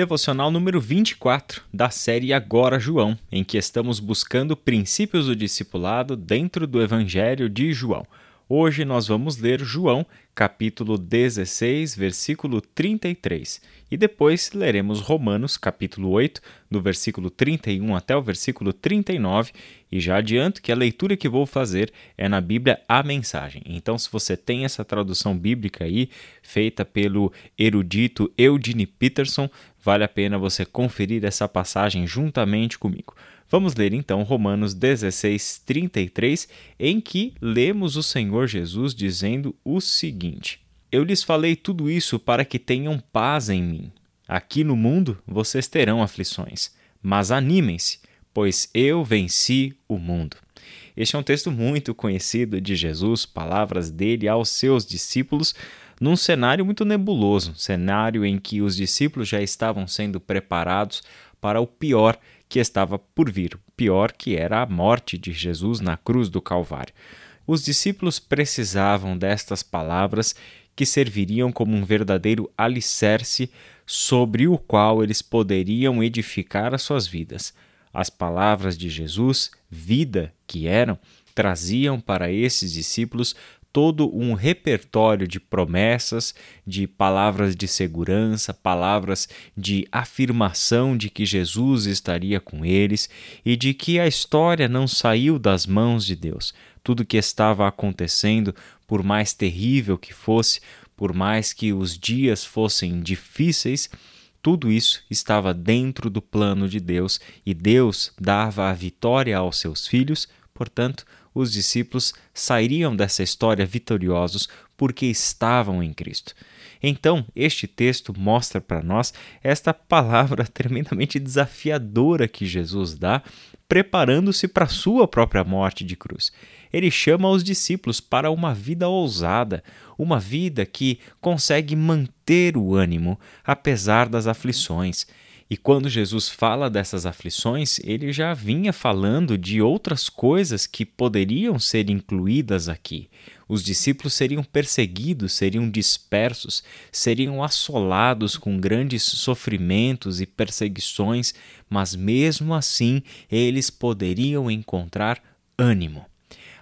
Devocional número 24 da série Agora João, em que estamos buscando princípios do discipulado dentro do Evangelho de João. Hoje nós vamos ler João, capítulo 16, versículo 33, e depois leremos Romanos, capítulo 8, do versículo 31 até o versículo 39, e já adianto que a leitura que vou fazer é na Bíblia A Mensagem. Então, se você tem essa tradução bíblica aí, feita pelo erudito Eugene Peterson, vale a pena você conferir essa passagem juntamente comigo. Vamos ler então Romanos 16, 33, em que lemos o Senhor Jesus dizendo o seguinte: Eu lhes falei tudo isso para que tenham paz em mim. Aqui no mundo vocês terão aflições, mas animem-se, pois eu venci o mundo. Este é um texto muito conhecido de Jesus, palavras dele aos seus discípulos, num cenário muito nebuloso, cenário em que os discípulos já estavam sendo preparados para o pior que estava por vir, pior que era a morte de Jesus na cruz do Calvário. Os discípulos precisavam destas palavras que serviriam como um verdadeiro alicerce sobre o qual eles poderiam edificar as suas vidas. As palavras de Jesus, vida que eram, traziam para esses discípulos todo um repertório de promessas, de palavras de segurança, palavras de afirmação de que Jesus estaria com eles e de que a história não saiu das mãos de Deus. Tudo que estava acontecendo, por mais terrível que fosse, por mais que os dias fossem difíceis, tudo isso estava dentro do plano de Deus e Deus dava a vitória aos seus filhos, portanto, os discípulos sairiam dessa história vitoriosos porque estavam em Cristo. Então, este texto mostra para nós esta palavra tremendamente desafiadora que Jesus dá, preparando-se para a sua própria morte de cruz. Ele chama os discípulos para uma vida ousada, uma vida que consegue manter o ânimo apesar das aflições. E quando Jesus fala dessas aflições, ele já vinha falando de outras coisas que poderiam ser incluídas aqui. Os discípulos seriam perseguidos, seriam dispersos, seriam assolados com grandes sofrimentos e perseguições, mas mesmo assim eles poderiam encontrar ânimo.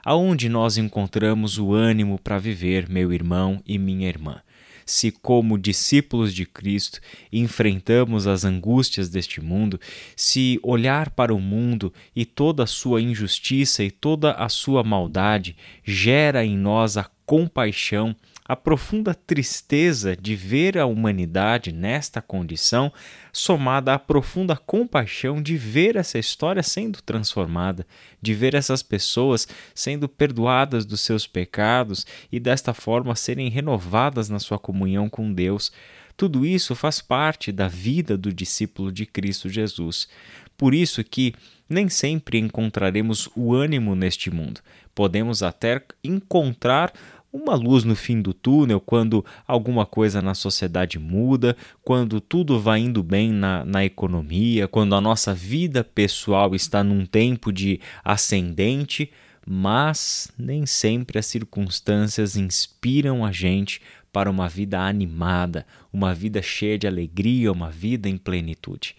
Aonde nós encontramos o ânimo para viver, meu irmão e minha irmã? Se, como discípulos de Cristo, enfrentamos as angústias deste mundo, se olhar para o mundo e toda a sua injustiça e toda a sua maldade gera em nós a compaixão, a profunda tristeza de ver a humanidade nesta condição, somada à profunda compaixão de ver essa história sendo transformada, de ver essas pessoas sendo perdoadas dos seus pecados e desta forma serem renovadas na sua comunhão com Deus. Tudo isso faz parte da vida do discípulo de Cristo Jesus. Por isso que nem sempre encontraremos o ânimo neste mundo. Podemos até encontrar uma luz no fim do túnel quando alguma coisa na sociedade muda, quando tudo vai indo bem na, na economia, quando a nossa vida pessoal está num tempo de ascendente, mas nem sempre as circunstâncias inspiram a gente para uma vida animada, uma vida cheia de alegria, uma vida em plenitude.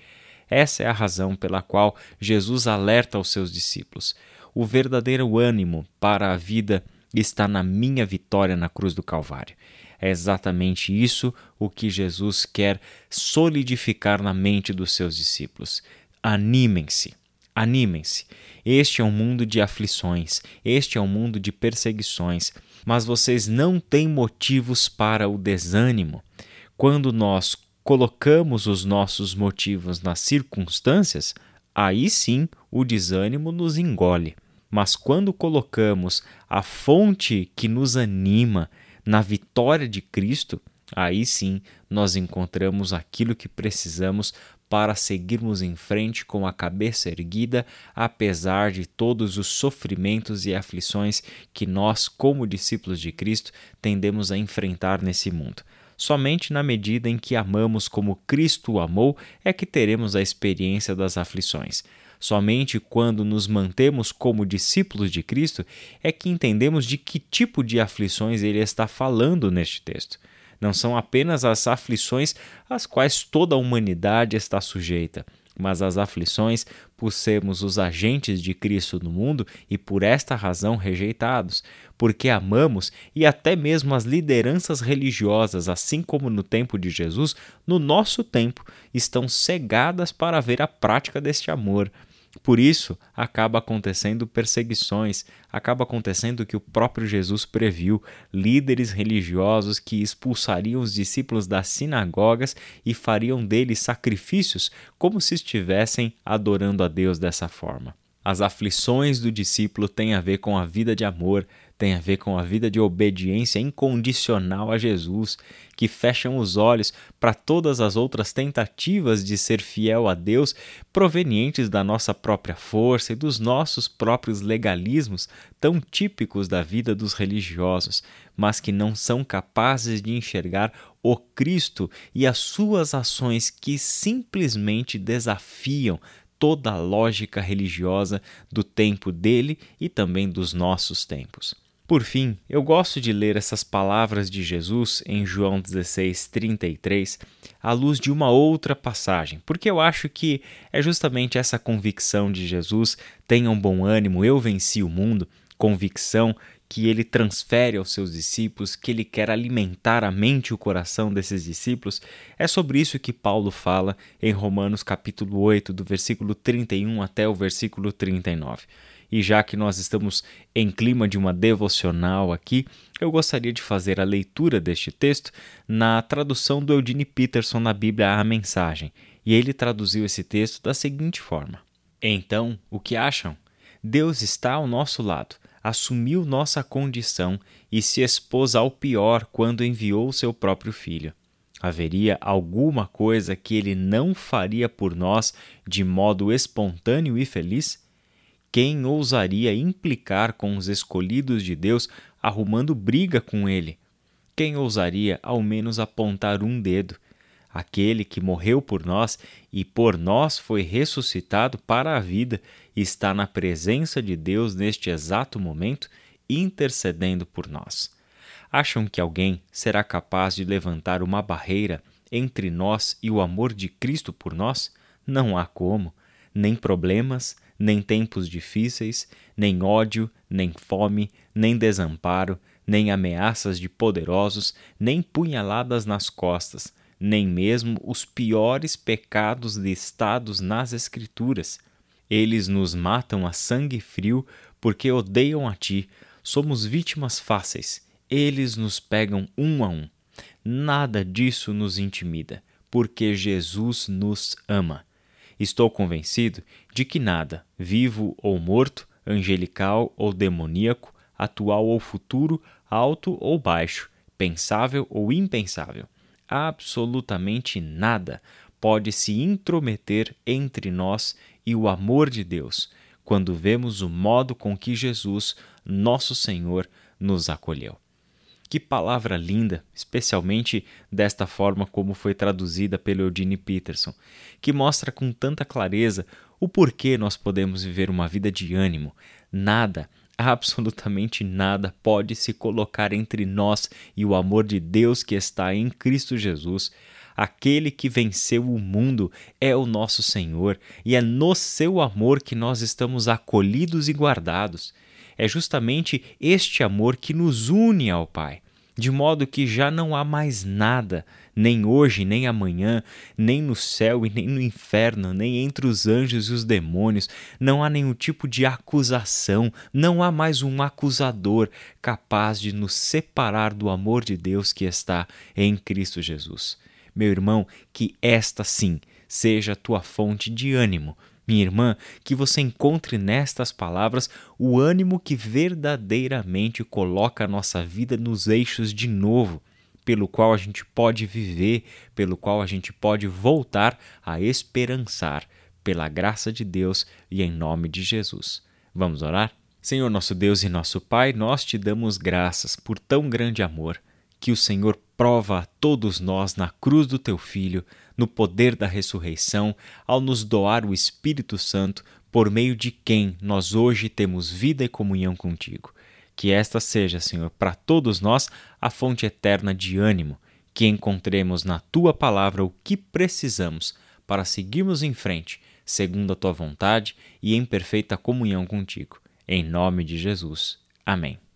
Essa é a razão pela qual Jesus alerta aos seus discípulos. O verdadeiro ânimo para a vida está na minha vitória na cruz do Calvário. É exatamente isso o que Jesus quer solidificar na mente dos seus discípulos. Animem-se, animem-se. Este é um mundo de aflições, este é um mundo de perseguições, mas vocês não têm motivos para o desânimo. Quando nós colocamos os nossos motivos nas circunstâncias, aí sim o desânimo nos engole. Mas quando colocamos a fonte que nos anima na vitória de Cristo, aí sim nós encontramos aquilo que precisamos para seguirmos em frente com a cabeça erguida, apesar de todos os sofrimentos e aflições que nós, como discípulos de Cristo, tendemos a enfrentar nesse mundo. Somente na medida em que amamos como Cristo amou é que teremos a experiência das aflições. Somente quando nos mantemos como discípulos de Cristo é que entendemos de que tipo de aflições ele está falando neste texto. Não são apenas as aflições às quais toda a humanidade está sujeita, mas as aflições por sermos os agentes de Cristo no mundo e por esta razão rejeitados, porque amamos e até mesmo as lideranças religiosas, assim como no tempo de Jesus, no nosso tempo, estão cegadas para ver a prática deste amor. Por isso, acaba acontecendo perseguições, acaba acontecendo o que o próprio Jesus previu: líderes religiosos que expulsariam os discípulos das sinagogas e fariam deles sacrifícios, como se estivessem adorando a Deus dessa forma. As aflições do discípulo têm a ver com a vida de amor, tem a ver com a vida de obediência incondicional a Jesus, que fecham os olhos para todas as outras tentativas de ser fiel a Deus provenientes da nossa própria força e dos nossos próprios legalismos, tão típicos da vida dos religiosos, mas que não são capazes de enxergar o Cristo e as suas ações que simplesmente desafiam toda a lógica religiosa do tempo dele e também dos nossos tempos. Por fim, eu gosto de ler essas palavras de Jesus em João 16, 33, à luz de uma outra passagem, porque eu acho que é justamente essa convicção de Jesus: tenham bom ânimo, eu venci o mundo, convicção que ele transfere aos seus discípulos, que ele quer alimentar a mente e o coração desses discípulos. É sobre isso que Paulo fala em Romanos capítulo 8, do versículo 31 até o versículo 39. E já que nós estamos em clima de uma devocional aqui, eu gostaria de fazer a leitura deste texto na tradução do Eugene Peterson na Bíblia A Mensagem. E ele traduziu esse texto da seguinte forma: Então, o que acham? Deus está ao nosso lado, assumiu nossa condição e se expôs ao pior quando enviou seu próprio filho. Haveria alguma coisa que ele não faria por nós de modo espontâneo e feliz? Quem ousaria implicar com os escolhidos de Deus arrumando briga com ele? Quem ousaria ao menos apontar um dedo? Aquele que morreu por nós e por nós foi ressuscitado para a vida está na presença de Deus neste exato momento, intercedendo por nós. Acham que alguém será capaz de levantar uma barreira entre nós e o amor de Cristo por nós? Não há como. Nem problemas, nem tempos difíceis, nem ódio, nem fome, nem desamparo, nem ameaças de poderosos, nem punhaladas nas costas, nem mesmo os piores pecados listados nas Escrituras. Eles nos matam a sangue frio porque odeiam a ti. Somos vítimas fáceis. Eles nos pegam um a um. Nada disso nos intimida, porque Jesus nos ama. Estou convencido de que nada, vivo ou morto, angelical ou demoníaco, atual ou futuro, alto ou baixo, pensável ou impensável, absolutamente nada pode se intrometer entre nós e o amor de Deus quando vemos o modo com que Jesus, nosso Senhor, nos acolheu. Que palavra linda, especialmente desta forma como foi traduzida pelo Eugene Peterson, que mostra com tanta clareza o porquê nós podemos viver uma vida de ânimo. Nada, absolutamente nada pode se colocar entre nós e o amor de Deus que está em Cristo Jesus. Aquele que venceu o mundo é o nosso Senhor, e é no seu amor que nós estamos acolhidos e guardados. É justamente este amor que nos une ao Pai, de modo que já não há mais nada, nem hoje, nem amanhã, nem no céu e nem no inferno, nem entre os anjos e os demônios, não há nenhum tipo de acusação, não há mais um acusador capaz de nos separar do amor de Deus que está em Cristo Jesus. Meu irmão, que esta sim seja a tua fonte de ânimo minha irmã, que você encontre nestas palavras o ânimo que verdadeiramente coloca a nossa vida nos eixos de novo, pelo qual a gente pode viver, pelo qual a gente pode voltar a esperançar, pela graça de Deus e em nome de Jesus. Vamos orar? Senhor nosso Deus e nosso Pai, nós te damos graças por tão grande amor que o Senhor prova a todos nós na cruz do teu Filho, no poder da ressurreição, ao nos doar o Espírito Santo, por meio de quem nós hoje temos vida e comunhão contigo. Que esta seja, Senhor, para todos nós a fonte eterna de ânimo que encontremos na tua palavra o que precisamos para seguirmos em frente, segundo a tua vontade e em perfeita comunhão contigo. Em nome de Jesus. Amém.